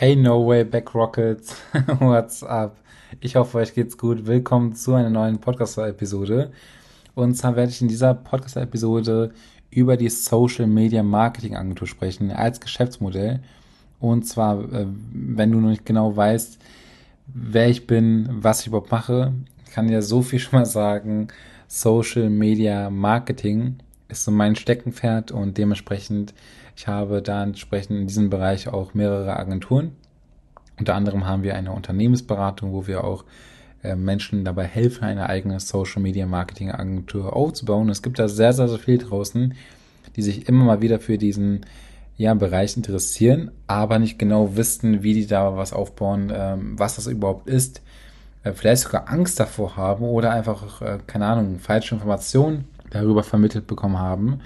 Hey No Way Back Rockets, what's up? Ich hoffe, euch geht's gut. Willkommen zu einer neuen Podcast-Episode. Und zwar werde ich in dieser Podcast-Episode über die Social Media Marketing Agentur sprechen als Geschäftsmodell. Und zwar, äh, wenn du noch nicht genau weißt, wer ich bin, was ich überhaupt mache, kann dir so viel schon mal sagen. Social Media Marketing ist so mein Steckenpferd und dementsprechend ich habe da entsprechend in diesem Bereich auch mehrere Agenturen. Unter anderem haben wir eine Unternehmensberatung, wo wir auch äh, Menschen dabei helfen, eine eigene Social Media Marketing Agentur aufzubauen. Es gibt da sehr, sehr, sehr viel draußen, die sich immer mal wieder für diesen ja, Bereich interessieren, aber nicht genau wissen, wie die da was aufbauen, ähm, was das überhaupt ist, äh, vielleicht sogar Angst davor haben oder einfach, äh, keine Ahnung, falsche Informationen darüber vermittelt bekommen haben.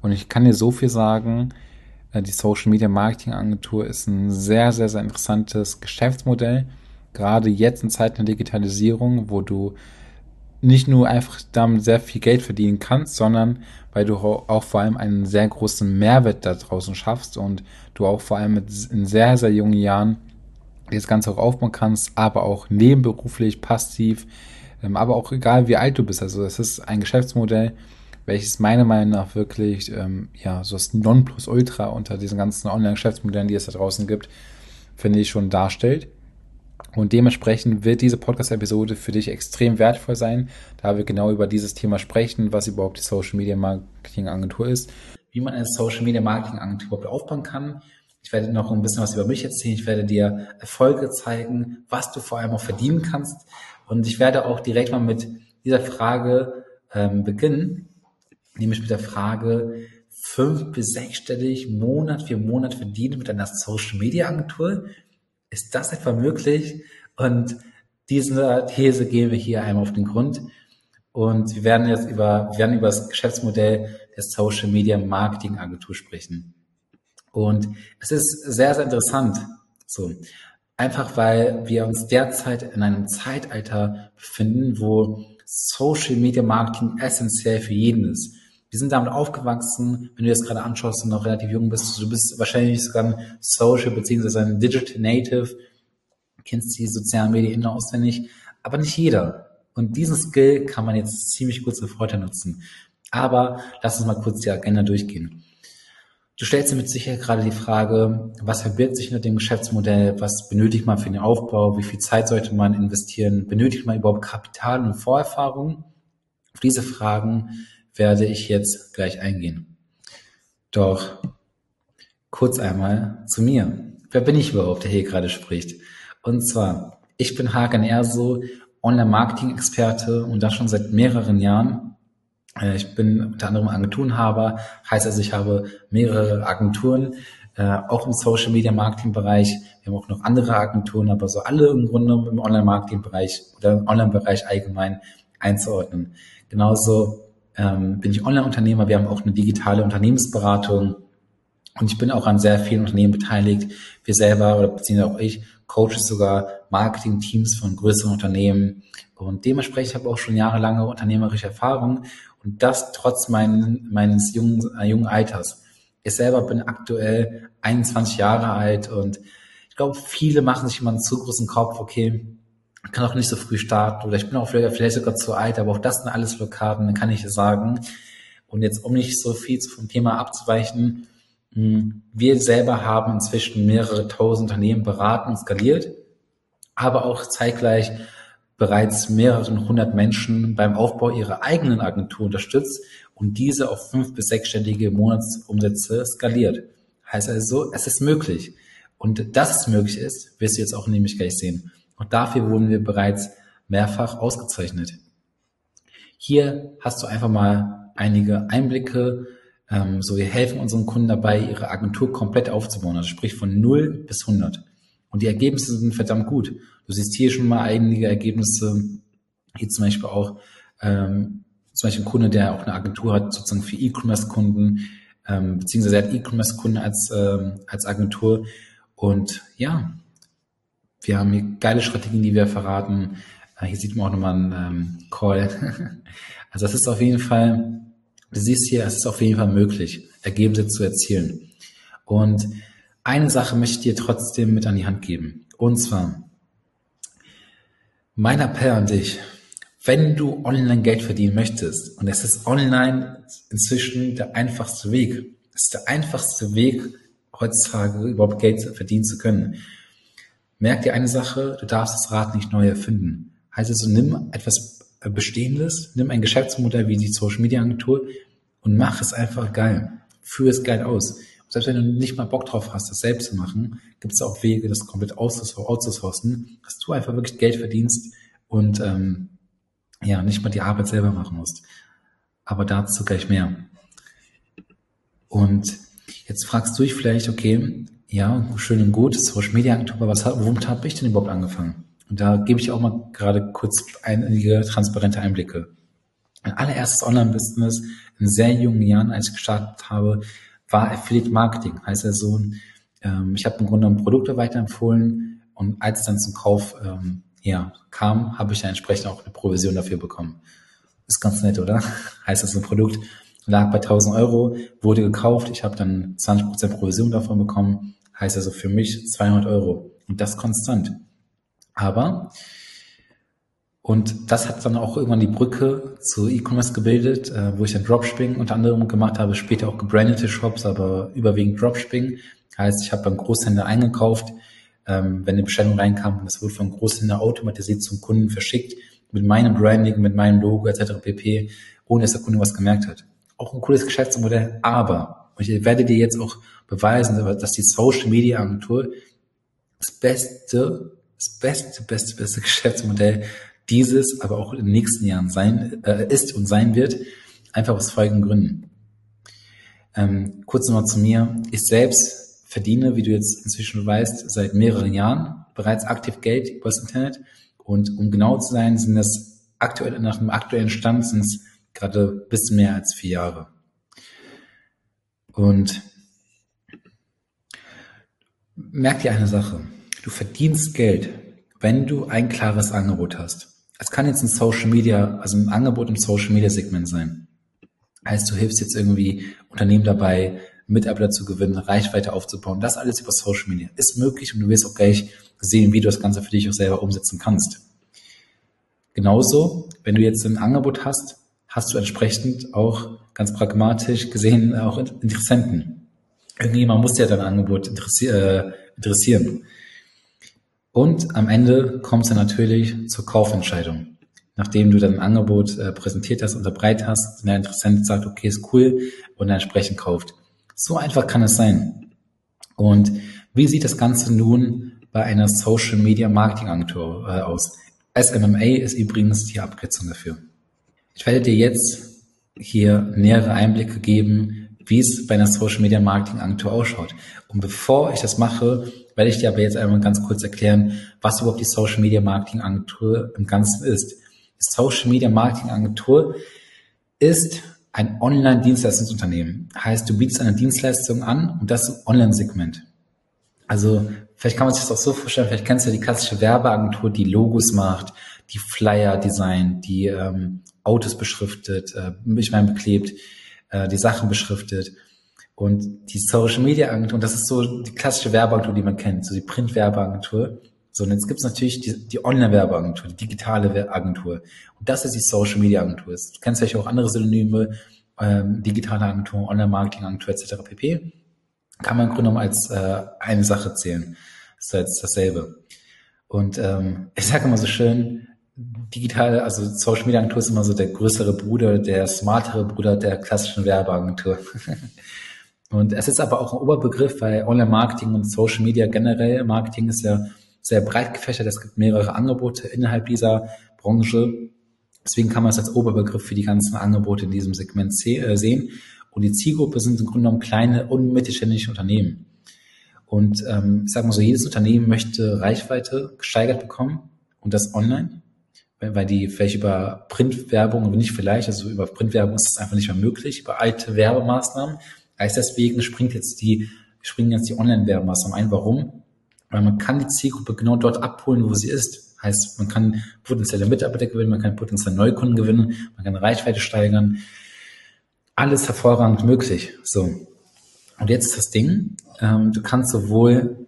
Und ich kann dir so viel sagen, äh, die Social Media Marketing Agentur ist ein sehr, sehr, sehr interessantes Geschäftsmodell. Gerade jetzt in Zeiten der Digitalisierung, wo du nicht nur einfach damit sehr viel Geld verdienen kannst, sondern weil du auch vor allem einen sehr großen Mehrwert da draußen schaffst und du auch vor allem in sehr, sehr jungen Jahren das Ganze auch aufbauen kannst, aber auch nebenberuflich, passiv, aber auch egal wie alt du bist. Also es ist ein Geschäftsmodell, welches meiner Meinung nach wirklich ähm, ja so das Nonplusultra unter diesen ganzen Online-Geschäftsmodellen, die es da draußen gibt, finde ich schon darstellt. Und dementsprechend wird diese Podcast-Episode für dich extrem wertvoll sein, da wir genau über dieses Thema sprechen, was überhaupt die Social Media Marketing Agentur ist, wie man eine Social Media Marketing Agentur überhaupt aufbauen kann. Ich werde noch ein bisschen was über mich erzählen. Ich werde dir Erfolge zeigen, was du vor allem auch verdienen kannst. Und ich werde auch direkt mal mit dieser Frage ähm, beginnen nämlich mit der Frage, fünf bis sechsstellig Monat für Monat verdienen mit einer Social Media Agentur. Ist das etwa möglich? Und diese These gehen wir hier einmal auf den Grund. Und wir werden jetzt über, wir werden über das Geschäftsmodell der Social Media Marketing Agentur sprechen. Und es ist sehr, sehr interessant. So. Einfach weil wir uns derzeit in einem Zeitalter befinden, wo Social Media Marketing essentiell für jeden ist. Wir sind damit aufgewachsen, wenn du jetzt gerade anschaust und noch relativ jung bist, du bist wahrscheinlich sogar ein Social beziehungsweise ein Digital Native, kennst die sozialen Medien auswendig, aber nicht jeder. Und diesen Skill kann man jetzt ziemlich gut zur Vorteil nutzen. Aber lass uns mal kurz die Agenda durchgehen. Du stellst dir mit Sicherheit gerade die Frage, was verbirgt sich hinter dem Geschäftsmodell, was benötigt man für den Aufbau, wie viel Zeit sollte man investieren, benötigt man überhaupt Kapital und Vorerfahrung? Auf diese Fragen werde ich jetzt gleich eingehen. Doch kurz einmal zu mir. Wer bin ich überhaupt, der hier gerade spricht? Und zwar, ich bin Hakan Erso, Online-Marketing-Experte und das schon seit mehreren Jahren. Äh, ich bin unter anderem Agenturenhaber, heißt also, ich habe mehrere Agenturen, äh, auch im Social Media Marketing Bereich. Wir haben auch noch andere Agenturen, aber so alle im Grunde im Online Marketing Bereich oder im Online Bereich allgemein einzuordnen. Genauso ähm, bin ich Online-Unternehmer. Wir haben auch eine digitale Unternehmensberatung. Und ich bin auch an sehr vielen Unternehmen beteiligt. Wir selber oder beziehungsweise auch ich coache sogar Marketing-Teams von größeren Unternehmen. Und dementsprechend habe ich auch schon jahrelange unternehmerische Erfahrung. Und das trotz mein, meines jungen, äh, jungen Alters. Ich selber bin aktuell 21 Jahre alt und ich glaube, viele machen sich immer einen zu großen Kopf, okay, kann auch nicht so früh starten oder ich bin auch vielleicht, vielleicht sogar zu alt, aber auch das sind alles Blockaden, dann kann ich sagen. Und jetzt, um nicht so viel vom Thema abzuweichen, hm, wir selber haben inzwischen mehrere tausend Unternehmen beraten und skaliert, aber auch zeitgleich bereits mehreren hundert Menschen beim Aufbau ihrer eigenen Agentur unterstützt und diese auf fünf bis sechsstellige Monatsumsätze skaliert. Heißt also, es ist möglich. Und dass es möglich ist, wirst du jetzt auch nämlich gleich sehen. Und dafür wurden wir bereits mehrfach ausgezeichnet. Hier hast du einfach mal einige Einblicke. Ähm, so, wir helfen unseren Kunden dabei, ihre Agentur komplett aufzubauen, also sprich von 0 bis 100. Und die Ergebnisse sind verdammt gut. Du siehst hier schon mal einige Ergebnisse, hier zum Beispiel auch ähm, zum Beispiel ein Kunde, der auch eine Agentur hat, sozusagen für E-Commerce-Kunden, ähm, beziehungsweise er hat E-Commerce-Kunden als, ähm, als Agentur. Und ja, wir haben hier geile Strategien, die wir verraten. Äh, hier sieht man auch nochmal einen ähm, Call. Also es ist auf jeden Fall, du siehst hier, es ist auf jeden Fall möglich, Ergebnisse zu erzielen. Und eine Sache möchte ich dir trotzdem mit an die Hand geben. Und zwar, mein Appell an dich, wenn du online Geld verdienen möchtest, und es ist online inzwischen der einfachste Weg, es ist der einfachste Weg, heutzutage überhaupt Geld verdienen zu können. Merk dir eine Sache, du darfst das Rad nicht neu erfinden. Heißt also, nimm etwas Bestehendes, nimm ein Geschäftsmodell wie die Social Media Agentur und mach es einfach geil. Führ es geil aus. Selbst wenn du nicht mal Bock drauf hast, das selbst zu machen, gibt es auch Wege, das komplett auszusourcen, dass du einfach wirklich Geld verdienst und ähm, ja, nicht mal die Arbeit selber machen musst. Aber dazu gleich mehr. Und jetzt fragst du dich vielleicht, okay, ja, schön und gut, Social Media Agentur, aber was, womit habe ich denn überhaupt angefangen? Und da gebe ich auch mal gerade kurz einige transparente Einblicke. Mein allererstes Online-Business in sehr jungen Jahren, als ich gestartet habe, war Affiliate Marketing. Heißt also, ähm, ich habe im Grunde genommen Produkte weiterempfohlen und als es dann zum Kauf ähm, ja, kam, habe ich dann entsprechend auch eine Provision dafür bekommen. Ist ganz nett, oder? heißt das, ein Produkt lag bei 1000 Euro, wurde gekauft, ich habe dann 20% Provision davon bekommen, heißt also für mich 200 Euro und das konstant. Aber und das hat dann auch irgendwann die Brücke zu E-Commerce gebildet, äh, wo ich dann Dropshipping unter anderem gemacht habe, später auch gebrandete Shops, aber überwiegend Dropshipping. Heißt, ich habe beim Großhändler eingekauft, ähm, wenn eine Bestellung reinkam, das wurde vom Großhändler automatisiert zum Kunden verschickt, mit meinem Branding, mit meinem Logo etc. pp., ohne dass der Kunde was gemerkt hat. Auch ein cooles Geschäftsmodell, aber, und ich werde dir jetzt auch beweisen, dass die Social Media Agentur das beste, das beste, beste, beste Geschäftsmodell dieses aber auch in den nächsten Jahren sein äh, ist und sein wird, einfach aus folgenden Gründen. Ähm, kurz nochmal zu mir. Ich selbst verdiene, wie du jetzt inzwischen weißt, seit mehreren Jahren bereits aktiv Geld über das Internet. Und um genau zu sein, sind das aktuell, nach dem aktuellen Stand sind es gerade bis mehr als vier Jahre. Und merk dir eine Sache. Du verdienst Geld, wenn du ein klares Angebot hast. Es kann jetzt ein Social Media, also ein Angebot im Social Media Segment sein. Heißt, du hilfst jetzt irgendwie Unternehmen dabei, Mitarbeiter zu gewinnen, Reichweite aufzubauen. Das alles über Social Media ist möglich und du wirst auch gleich sehen, wie du das Ganze für dich auch selber umsetzen kannst. Genauso, wenn du jetzt ein Angebot hast, hast du entsprechend auch ganz pragmatisch gesehen auch Interessenten. Irgendjemand muss ja dein Angebot äh, interessieren. Und am Ende kommt es dann natürlich zur Kaufentscheidung. Nachdem du dein Angebot äh, präsentiert hast, unterbreit hast, der Interessent sagt, okay, ist cool und entsprechend kauft. So einfach kann es sein. Und wie sieht das Ganze nun bei einer Social Media Marketing Agentur äh, aus? SMMA ist übrigens die Abkürzung dafür. Ich werde dir jetzt hier nähere Einblicke geben, wie es bei einer Social Media Marketing Agentur ausschaut. Und bevor ich das mache, werde ich dir aber jetzt einmal ganz kurz erklären, was überhaupt die Social Media Marketing Agentur im Ganzen ist. Die Social Media Marketing Agentur ist ein Online-Dienstleistungsunternehmen. Heißt, du bietest eine Dienstleistung an und das Online-Segment. Also vielleicht kann man sich das auch so vorstellen, vielleicht kennst du ja die klassische Werbeagentur, die Logos macht, die Flyer designt, die ähm, Autos beschriftet, äh, ich meine beklebt, äh, die Sachen beschriftet. Und die Social Media Agentur, und das ist so die klassische Werbeagentur, die man kennt, so die Print-Werbeagentur. So, und jetzt gibt es natürlich die, die Online-Werbeagentur, die digitale Agentur. Und das ist die Social Media Agentur. Du kennst vielleicht auch andere Synonyme, ähm, digitale Agentur, Online-Marketing-Agentur etc. pp. Kann man im Grunde genommen als äh, eine Sache zählen. Das ist jetzt dasselbe. Und ähm, ich sage immer so schön, digitale, also Social Media Agentur ist immer so der größere Bruder, der smartere Bruder der klassischen Werbeagentur. Und es ist aber auch ein Oberbegriff, weil Online-Marketing und Social Media generell, Marketing ist ja sehr breit gefächert. Es gibt mehrere Angebote innerhalb dieser Branche. Deswegen kann man es als Oberbegriff für die ganzen Angebote in diesem Segment äh, sehen. Und die Zielgruppe sind im Grunde genommen kleine und mittelständische Unternehmen. Und ähm, ich sage mal so, jedes Unternehmen möchte Reichweite gesteigert bekommen und das online, weil die vielleicht über Printwerbung, aber nicht vielleicht, also über Printwerbung ist es einfach nicht mehr möglich, über alte Werbemaßnahmen Heißt deswegen springt jetzt die, springen jetzt die Online-Werbemaßnahmen ein. Warum? Weil man kann die Zielgruppe genau dort abholen, wo sie ist. Heißt, man kann potenzielle Mitarbeiter gewinnen, man kann potenzielle Neukunden gewinnen, man kann Reichweite steigern. Alles hervorragend möglich. So. Und jetzt ist das Ding, ähm, du kannst sowohl,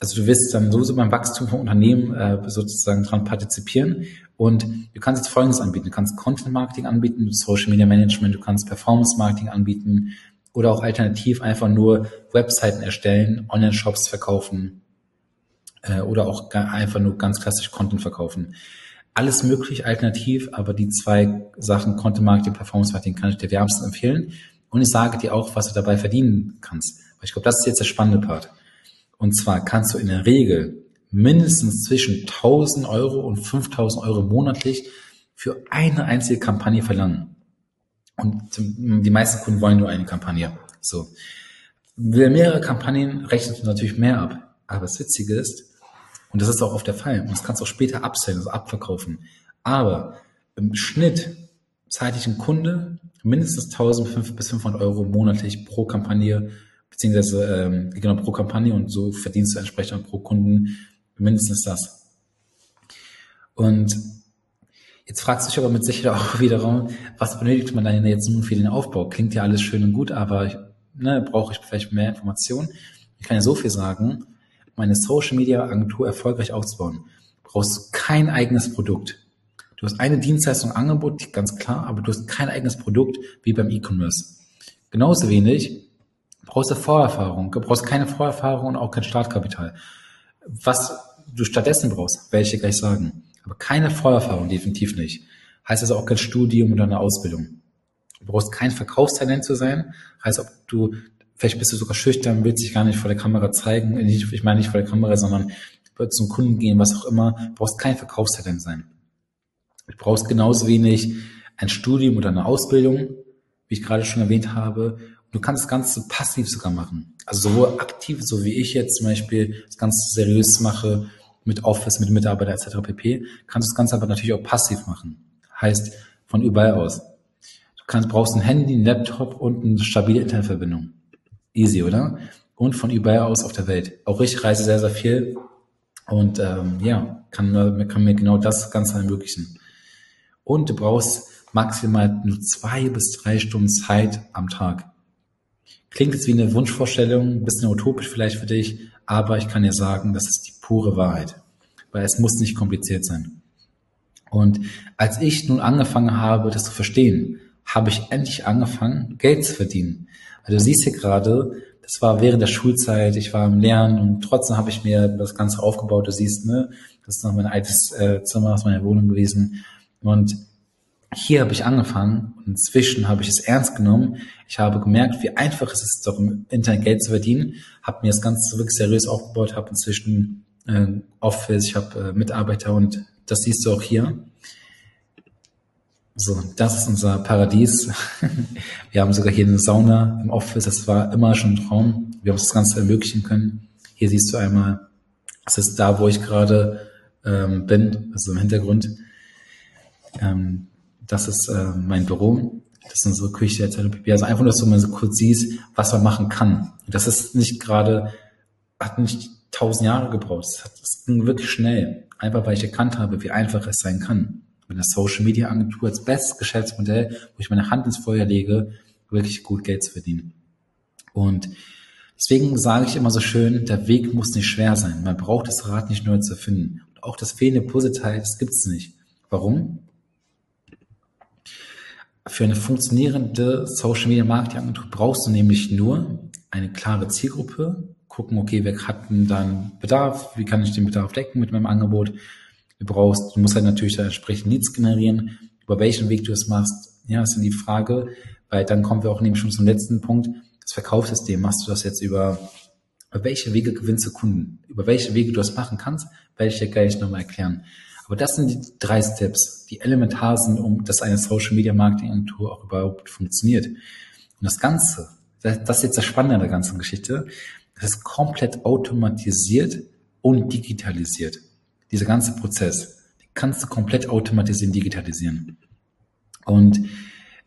also du wirst dann sowieso beim Wachstum vom Unternehmen äh, sozusagen dran partizipieren und du kannst jetzt Folgendes anbieten. Du kannst Content Marketing anbieten, Social Media Management, du kannst Performance Marketing anbieten oder auch alternativ einfach nur Webseiten erstellen, Online-Shops verkaufen äh, oder auch einfach nur ganz klassisch Content verkaufen. Alles möglich alternativ, aber die zwei Sachen Content Marketing, Performance Marketing kann ich dir wärmstens empfehlen. Und ich sage dir auch, was du dabei verdienen kannst. Weil ich glaube, das ist jetzt der spannende Part. Und zwar kannst du in der Regel mindestens zwischen 1000 Euro und 5000 Euro monatlich für eine einzige Kampagne verlangen. Und die meisten Kunden wollen nur eine Kampagne. So. Wer mehrere Kampagnen rechnet natürlich mehr ab. Aber das Witzige ist, und das ist auch oft der Fall, und das kannst du auch später absellen, also abverkaufen. Aber im Schnitt zahle ich ein Kunde mindestens 1000 bis 500 Euro monatlich pro Kampagne, beziehungsweise ähm, genau pro Kampagne und so verdienst du entsprechend pro Kunden mindestens das. Und jetzt fragst du dich aber mit Sicherheit auch wiederum, was benötigt man dann jetzt nun für den Aufbau? Klingt ja alles schön und gut, aber ne, brauche ich vielleicht mehr Informationen? Ich kann ja so viel sagen, meine Social Media Agentur erfolgreich aufzubauen, brauchst du kein eigenes Produkt. Du hast eine Dienstleistung Angebot, ganz klar, aber du hast kein eigenes Produkt wie beim E-Commerce. Genauso wenig brauchst du Vorerfahrung, du brauchst keine Vorerfahrung und auch kein Startkapital. Was du stattdessen brauchst, werde ich dir gleich sagen. Aber keine Vorerfahrung, definitiv nicht. Heißt also auch kein Studium oder eine Ausbildung. Du brauchst kein Verkaufstalent zu sein. Heißt, ob du, vielleicht bist du sogar schüchtern, willst dich gar nicht vor der Kamera zeigen. Ich meine nicht vor der Kamera, sondern zum Kunden gehen, was auch immer. Du brauchst kein Verkaufstalent sein. Du brauchst genauso wenig ein Studium oder eine Ausbildung, wie ich gerade schon erwähnt habe. Du kannst das Ganze passiv sogar machen. Also sowohl aktiv, so wie ich jetzt zum Beispiel das Ganze seriös mache, mit Office, mit Mitarbeiter etc. pp. Kannst du das Ganze aber natürlich auch passiv machen. Heißt, von überall aus. Du kannst, brauchst ein Handy, ein Laptop und eine stabile Internetverbindung. Easy, oder? Und von überall aus auf der Welt. Auch ich reise sehr, sehr viel und ähm, ja, kann, kann mir genau das Ganze ermöglichen und du brauchst maximal nur zwei bis drei Stunden Zeit am Tag. Klingt jetzt wie eine Wunschvorstellung, ein bisschen utopisch vielleicht für dich, aber ich kann dir sagen, das ist die pure Wahrheit, weil es muss nicht kompliziert sein. Und als ich nun angefangen habe, das zu verstehen, habe ich endlich angefangen, Geld zu verdienen. Also du siehst hier gerade, das war während der Schulzeit, ich war im Lernen und trotzdem habe ich mir das Ganze aufgebaut. Du siehst, ne, das ist noch mein altes äh, Zimmer aus meiner Wohnung gewesen. Und hier habe ich angefangen und inzwischen habe ich es ernst genommen. Ich habe gemerkt, wie einfach es ist, doch im Internet Geld zu verdienen. Habe mir das Ganze wirklich seriös aufgebaut, habe inzwischen äh, Office, ich habe äh, Mitarbeiter und das siehst du auch hier. So, das ist unser Paradies. Wir haben sogar hier eine Sauna im Office. Das war immer schon ein Traum. Wir haben das Ganze ermöglichen können. Hier siehst du einmal, das ist da, wo ich gerade ähm, bin, also im Hintergrund. Ähm, das ist äh, mein Büro, das ist unsere Küche etc. Also einfach nur, dass du mal so kurz siehst, was man machen kann. Das ist nicht gerade, hat nicht tausend Jahre gebraucht. Das ging wirklich schnell. Einfach weil ich erkannt habe, wie einfach es sein kann. Mit einer Social Media Agentur als bestes Geschäftsmodell, wo ich meine Hand ins Feuer lege, wirklich gut Geld zu verdienen. Und deswegen sage ich immer so schön, der Weg muss nicht schwer sein. Man braucht das Rad nicht neu zu finden. Und auch das fehlende Puzzleteil, das gibt's nicht. Warum? Für eine funktionierende Social Media Marketing Agentur brauchst du nämlich nur eine klare Zielgruppe, gucken, okay, wer hat denn dann Bedarf, wie kann ich den Bedarf decken mit meinem Angebot. Du brauchst, du musst halt natürlich da entsprechend Leads generieren, über welchen Weg du es machst. Ja, ist die Frage, weil dann kommen wir auch nämlich schon zum letzten Punkt. Das Verkaufssystem, machst du das jetzt über, über welche Wege gewinnst du Kunden? Über welche Wege du das machen kannst, werde ich dir gleich nochmal erklären. Aber das sind die drei Steps, die elementar sind, um dass eine Social Media Marketing Agentur auch überhaupt funktioniert. Und das Ganze, das ist jetzt das Spannende an der ganzen Geschichte, das ist komplett automatisiert und digitalisiert. Dieser ganze Prozess, kannst du komplett automatisieren, digitalisieren. Und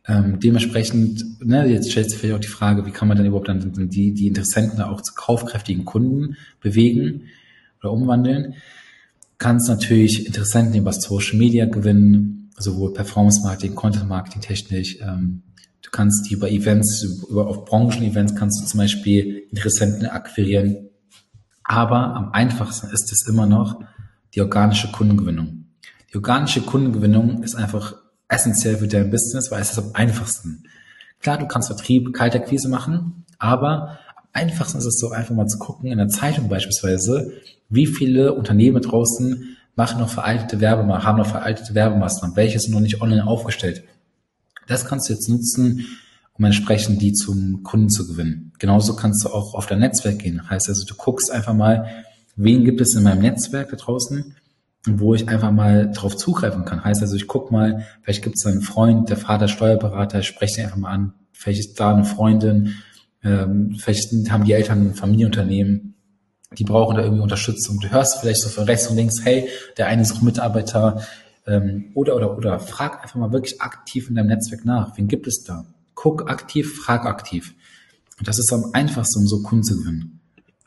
ähm, dementsprechend, ne, jetzt stellt sich vielleicht auch die Frage, wie kann man dann überhaupt dann die, die Interessenten auch zu kaufkräftigen Kunden bewegen oder umwandeln? Kannst natürlich Interessenten über Social Media gewinnen, sowohl Performance Marketing, Content Marketing technisch, ähm, Du kannst die über Events, über auf Branchen-Events kannst du zum Beispiel Interessenten akquirieren. Aber am einfachsten ist es immer noch die organische Kundengewinnung. Die organische Kundengewinnung ist einfach essentiell für dein Business, weil es ist am einfachsten. Klar, du kannst Vertrieb, Kaltakquise machen, aber einfachsten ist es so einfach mal zu gucken, in der Zeitung beispielsweise, wie viele Unternehmen draußen machen noch veraltete Werbemaßnahmen, haben noch veraltete Werbemaßnahmen, welche sind noch nicht online aufgestellt. Das kannst du jetzt nutzen, um entsprechend die zum Kunden zu gewinnen. Genauso kannst du auch auf dein Netzwerk gehen. Heißt also, du guckst einfach mal, wen gibt es in meinem Netzwerk da draußen, wo ich einfach mal drauf zugreifen kann. Heißt also, ich guck mal, vielleicht gibt es einen Freund, der Vater Steuerberater, ich spreche den einfach mal an. Vielleicht ist da eine Freundin, ähm, vielleicht haben die Eltern ein Familienunternehmen, die brauchen da irgendwie Unterstützung. Du hörst vielleicht so von rechts und links, hey, der eine sucht Mitarbeiter, ähm, oder, oder, oder. Frag einfach mal wirklich aktiv in deinem Netzwerk nach. Wen gibt es da? Guck aktiv, frag aktiv. Und das ist am einfachsten, um so Kunden zu gewinnen.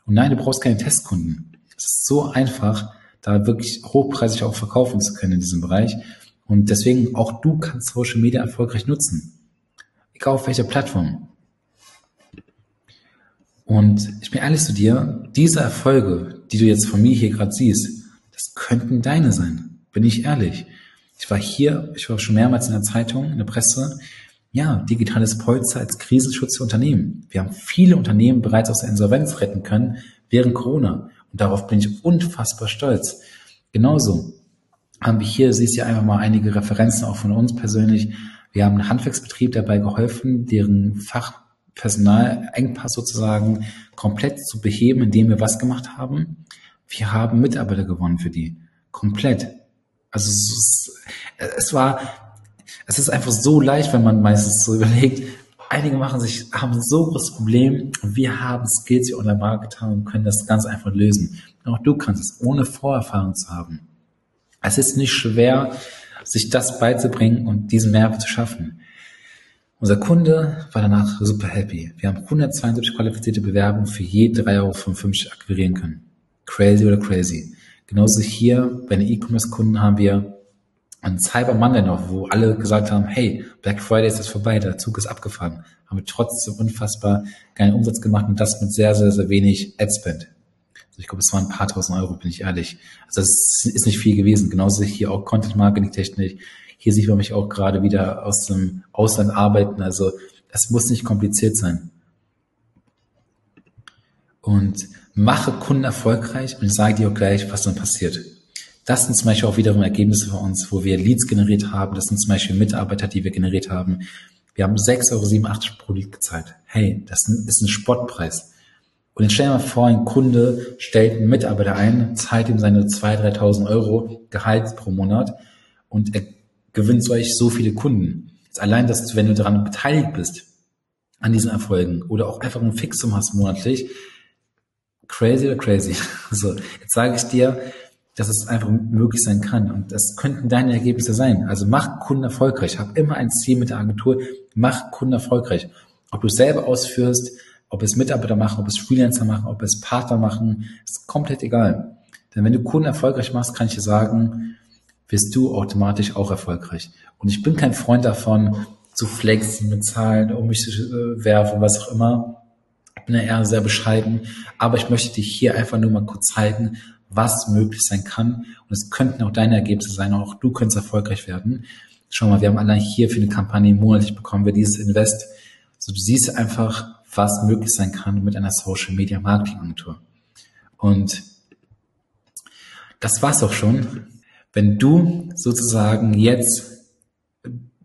Und nein, du brauchst keine Testkunden. Es ist so einfach, da wirklich hochpreisig auch verkaufen zu können in diesem Bereich. Und deswegen auch du kannst Social Media erfolgreich nutzen. Egal auf welcher Plattform. Und ich bin ehrlich zu dir, diese Erfolge, die du jetzt von mir hier gerade siehst, das könnten deine sein. Bin ich ehrlich. Ich war hier, ich war schon mehrmals in der Zeitung, in der Presse. Ja, digitales Polster als Krisenschutz für Unternehmen. Wir haben viele Unternehmen bereits aus der Insolvenz retten können während Corona. Und darauf bin ich unfassbar stolz. Genauso haben wir hier, siehst du einfach mal einige Referenzen auch von uns persönlich. Wir haben einen Handwerksbetrieb dabei geholfen, deren Fachpersonalengpass sozusagen komplett zu beheben, indem wir was gemacht haben. Wir haben Mitarbeiter gewonnen für die. Komplett. Also es, es war, es ist einfach so leicht, wenn man meistens so überlegt, einige machen sich, haben so großes Problem. Wir haben Skills hier online Marketing und können das ganz einfach lösen. auch du kannst es, ohne Vorerfahrung zu haben. Es ist nicht schwer, sich das beizubringen und diesen Mehrwert zu schaffen. Unser Kunde war danach super happy. Wir haben 172 qualifizierte Bewerbungen für je 3,55 Euro akquirieren können. Crazy oder crazy. Genauso hier bei den E-Commerce-Kunden haben wir an Cyber Monday noch, wo alle gesagt haben, hey, Black Friday ist jetzt vorbei, der Zug ist abgefahren, haben wir trotzdem unfassbar geilen Umsatz gemacht und das mit sehr, sehr, sehr wenig Adspend. Also ich glaube, es waren ein paar tausend Euro, bin ich ehrlich. Also das ist nicht viel gewesen. Genauso hier auch Content Marketing Technik. Hier sieht man mich auch gerade wieder aus dem Ausland arbeiten. Also das muss nicht kompliziert sein. Und mache Kunden erfolgreich und ich sage dir auch gleich, was dann passiert. Das sind zum Beispiel auch wiederum Ergebnisse für uns, wo wir Leads generiert haben. Das sind zum Beispiel Mitarbeiter, die wir generiert haben. Wir haben 6,87 Euro pro Lead gezahlt. Hey, das ist ein Spottpreis. Und jetzt stell dir mal vor, ein Kunde stellt einen Mitarbeiter ein, zahlt ihm seine 2.000, 3.000 Euro Gehalt pro Monat und er gewinnt solch so viele Kunden. Jetzt allein, dass du, wenn du daran beteiligt bist, an diesen Erfolgen oder auch einfach ein Fixum hast monatlich, crazy oder crazy. So, jetzt sage ich dir, dass es einfach möglich sein kann. Und das könnten deine Ergebnisse sein. Also mach Kunden erfolgreich. Hab immer ein Ziel mit der Agentur. Mach Kunden erfolgreich. Ob du es selber ausführst, ob es Mitarbeiter machen, ob es Freelancer machen, ob es Partner machen, ist komplett egal. Denn wenn du Kunden erfolgreich machst, kann ich dir sagen, wirst du automatisch auch erfolgreich. Und ich bin kein Freund davon, zu flexen mit Zahlen, um mich zu äh, werfen, was auch immer. Ich bin ja eher sehr bescheiden. Aber ich möchte dich hier einfach nur mal kurz zeigen, was möglich sein kann. Und es könnten auch deine Ergebnisse sein, auch du könntest erfolgreich werden. Schau mal, wir haben allein hier für eine Kampagne monatlich bekommen wir dieses Invest. Also du siehst einfach, was möglich sein kann mit einer Social Media Marketing Agentur. Und das war's auch schon. Wenn du sozusagen jetzt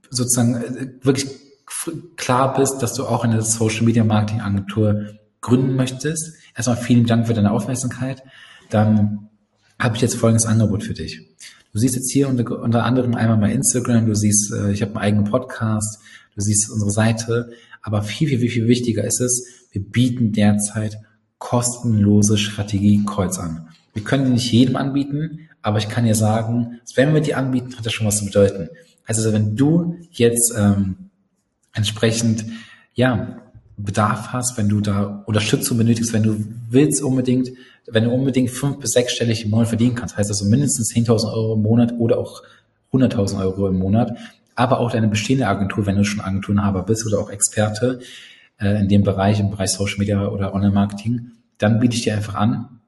sozusagen wirklich klar bist, dass du auch eine Social Media Marketing Agentur gründen möchtest, erstmal vielen Dank für deine Aufmerksamkeit dann habe ich jetzt folgendes Angebot für dich. Du siehst jetzt hier unter, unter anderem einmal mein Instagram, du siehst, äh, ich habe einen eigenen Podcast, du siehst unsere Seite, aber viel, viel, viel, wichtiger ist es, wir bieten derzeit kostenlose Strategie-Calls an. Wir können die nicht jedem anbieten, aber ich kann dir sagen, wenn wir die anbieten, hat das schon was zu bedeuten. Also wenn du jetzt ähm, entsprechend ja Bedarf hast, wenn du da Unterstützung benötigst, wenn du willst unbedingt, wenn du unbedingt fünf bis sechsstellig im Monat verdienen kannst, heißt also mindestens 10.000 Euro im Monat oder auch 100.000 Euro im Monat, aber auch deine bestehende Agentur, wenn du schon Agenturenhaber bist oder auch Experte äh, in dem Bereich, im Bereich Social Media oder Online-Marketing, dann biete ich dir einfach an,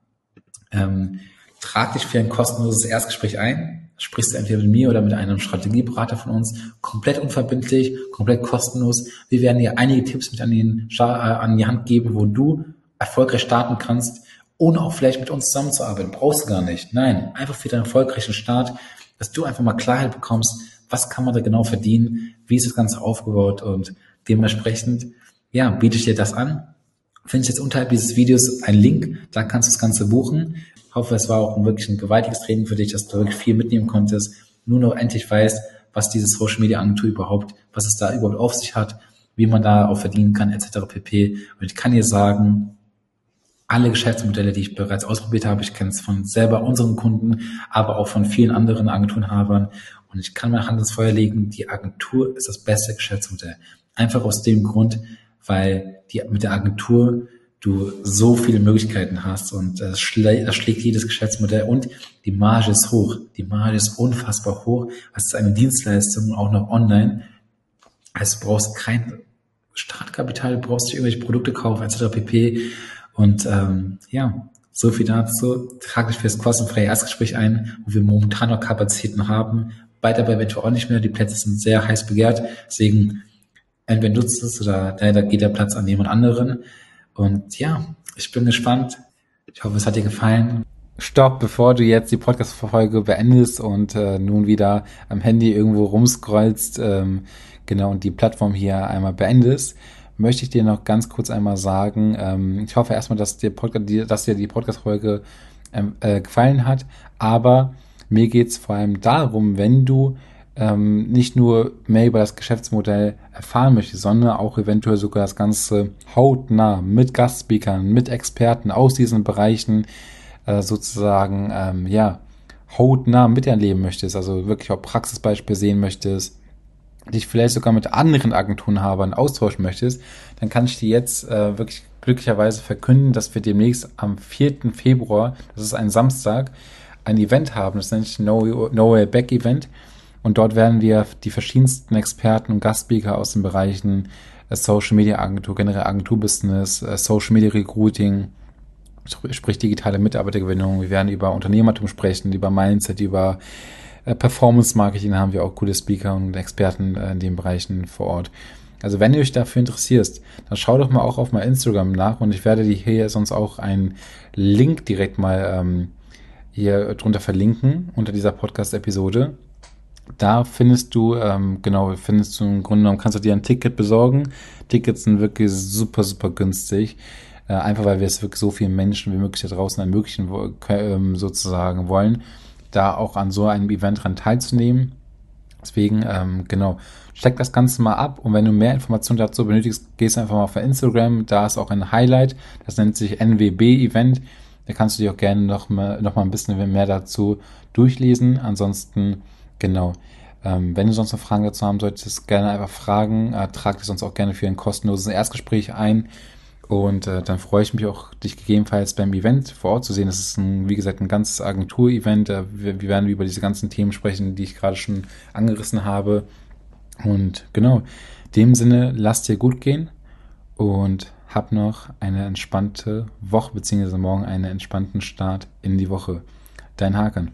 ähm, trag dich für ein kostenloses Erstgespräch ein, sprichst du entweder mit mir oder mit einem Strategieberater von uns, komplett unverbindlich, komplett kostenlos. Wir werden dir einige Tipps mit an, den, äh, an die Hand geben, wo du erfolgreich starten kannst, ohne auch vielleicht mit uns zusammenzuarbeiten. Brauchst du gar nicht. Nein, einfach für deinen erfolgreichen Start, dass du einfach mal Klarheit bekommst, was kann man da genau verdienen, wie ist das Ganze aufgebaut und dementsprechend, ja, biete ich dir das an. Findest jetzt unterhalb dieses Videos einen Link, da kannst du das Ganze buchen. Ich hoffe, es war auch wirklich ein gewaltiges Training für dich, dass du wirklich viel mitnehmen konntest, nur noch endlich weißt, was diese Social Media Agentur überhaupt, was es da überhaupt auf sich hat, wie man da auch verdienen kann, etc. pp. Und ich kann dir sagen, alle Geschäftsmodelle, die ich bereits ausprobiert habe, ich kenne es von selber unseren Kunden, aber auch von vielen anderen Agenturenhabern. Und ich kann meine Hand ins Feuer legen, die Agentur ist das beste Geschäftsmodell. Einfach aus dem Grund, weil die, mit der Agentur du so viele Möglichkeiten hast und das, schlä das schlägt jedes Geschäftsmodell und die Marge ist hoch. Die Marge ist unfassbar hoch. Es ist eine Dienstleistung, auch noch online. Also du brauchst kein Startkapital, du brauchst nicht irgendwelche Produkte kaufen, etc. pp. Und ähm, ja, so viel dazu. Trag dich für das kostenfreie Erstgespräch ein, wo wir momentan noch Kapazitäten haben. Bald aber eventuell auch nicht mehr. Die Plätze sind sehr heiß begehrt. Deswegen entweder nutzt es oder leider geht der Platz an jemand anderen. Und ja, ich bin gespannt. Ich hoffe, es hat dir gefallen. Stopp, bevor du jetzt die Podcast-Verfolge beendest und äh, nun wieder am Handy irgendwo rumscrollst, ähm, genau, und die Plattform hier einmal beendest möchte ich dir noch ganz kurz einmal sagen, ähm, ich hoffe erstmal, dass dir, Podcast, dass dir die Podcast-Folge ähm, äh, gefallen hat, aber mir geht es vor allem darum, wenn du ähm, nicht nur mehr über das Geschäftsmodell erfahren möchtest, sondern auch eventuell sogar das Ganze hautnah mit Gastspeakern, mit Experten aus diesen Bereichen äh, sozusagen, ähm, ja, hautnah miterleben möchtest, also wirklich auch Praxisbeispiele sehen möchtest, dich vielleicht sogar mit anderen Agenturenhabern austauschen möchtest, dann kann ich dir jetzt äh, wirklich glücklicherweise verkünden, dass wir demnächst am 4. Februar, das ist ein Samstag, ein Event haben, das nennt sich No, no Way Back Event. Und dort werden wir die verschiedensten Experten und Gastspeaker aus den Bereichen äh, Social Media Agentur, generell Agenturbusiness, äh, Social Media Recruiting, sprich digitale Mitarbeitergewinnung. Wir werden über Unternehmertum sprechen, über Mindset, über äh, Performance Marketing haben wir auch coole Speaker und Experten in den Bereichen vor Ort. Also wenn du dich dafür interessierst, dann schau doch mal auch auf mein Instagram nach und ich werde dir hier sonst auch einen Link direkt mal ähm, hier drunter verlinken unter dieser Podcast-Episode. Da findest du, ähm, genau, findest du im Grunde genommen, kannst du dir ein Ticket besorgen. Tickets sind wirklich super, super günstig. Äh, einfach weil wir es wirklich so vielen Menschen wie möglich da draußen ermöglichen, ähm, sozusagen wollen da auch an so einem Event dran teilzunehmen. Deswegen, ähm, genau, steck das Ganze mal ab und wenn du mehr Informationen dazu benötigst, gehst einfach mal auf Instagram, da ist auch ein Highlight, das nennt sich NWB Event. Da kannst du dir auch gerne noch mal, noch mal ein bisschen mehr dazu durchlesen. Ansonsten, genau, ähm, wenn du sonst noch Fragen dazu haben solltest, gerne einfach fragen. Äh, trag dich sonst auch gerne für ein kostenloses Erstgespräch ein. Und äh, dann freue ich mich auch, dich gegebenenfalls beim Event vor Ort zu sehen. Das ist, ein, wie gesagt, ein ganzes Agentur-Event. Äh, wir, wir werden über diese ganzen Themen sprechen, die ich gerade schon angerissen habe. Und genau, in dem Sinne, lass dir gut gehen und hab noch eine entspannte Woche, beziehungsweise morgen einen entspannten Start in die Woche. Dein Haken.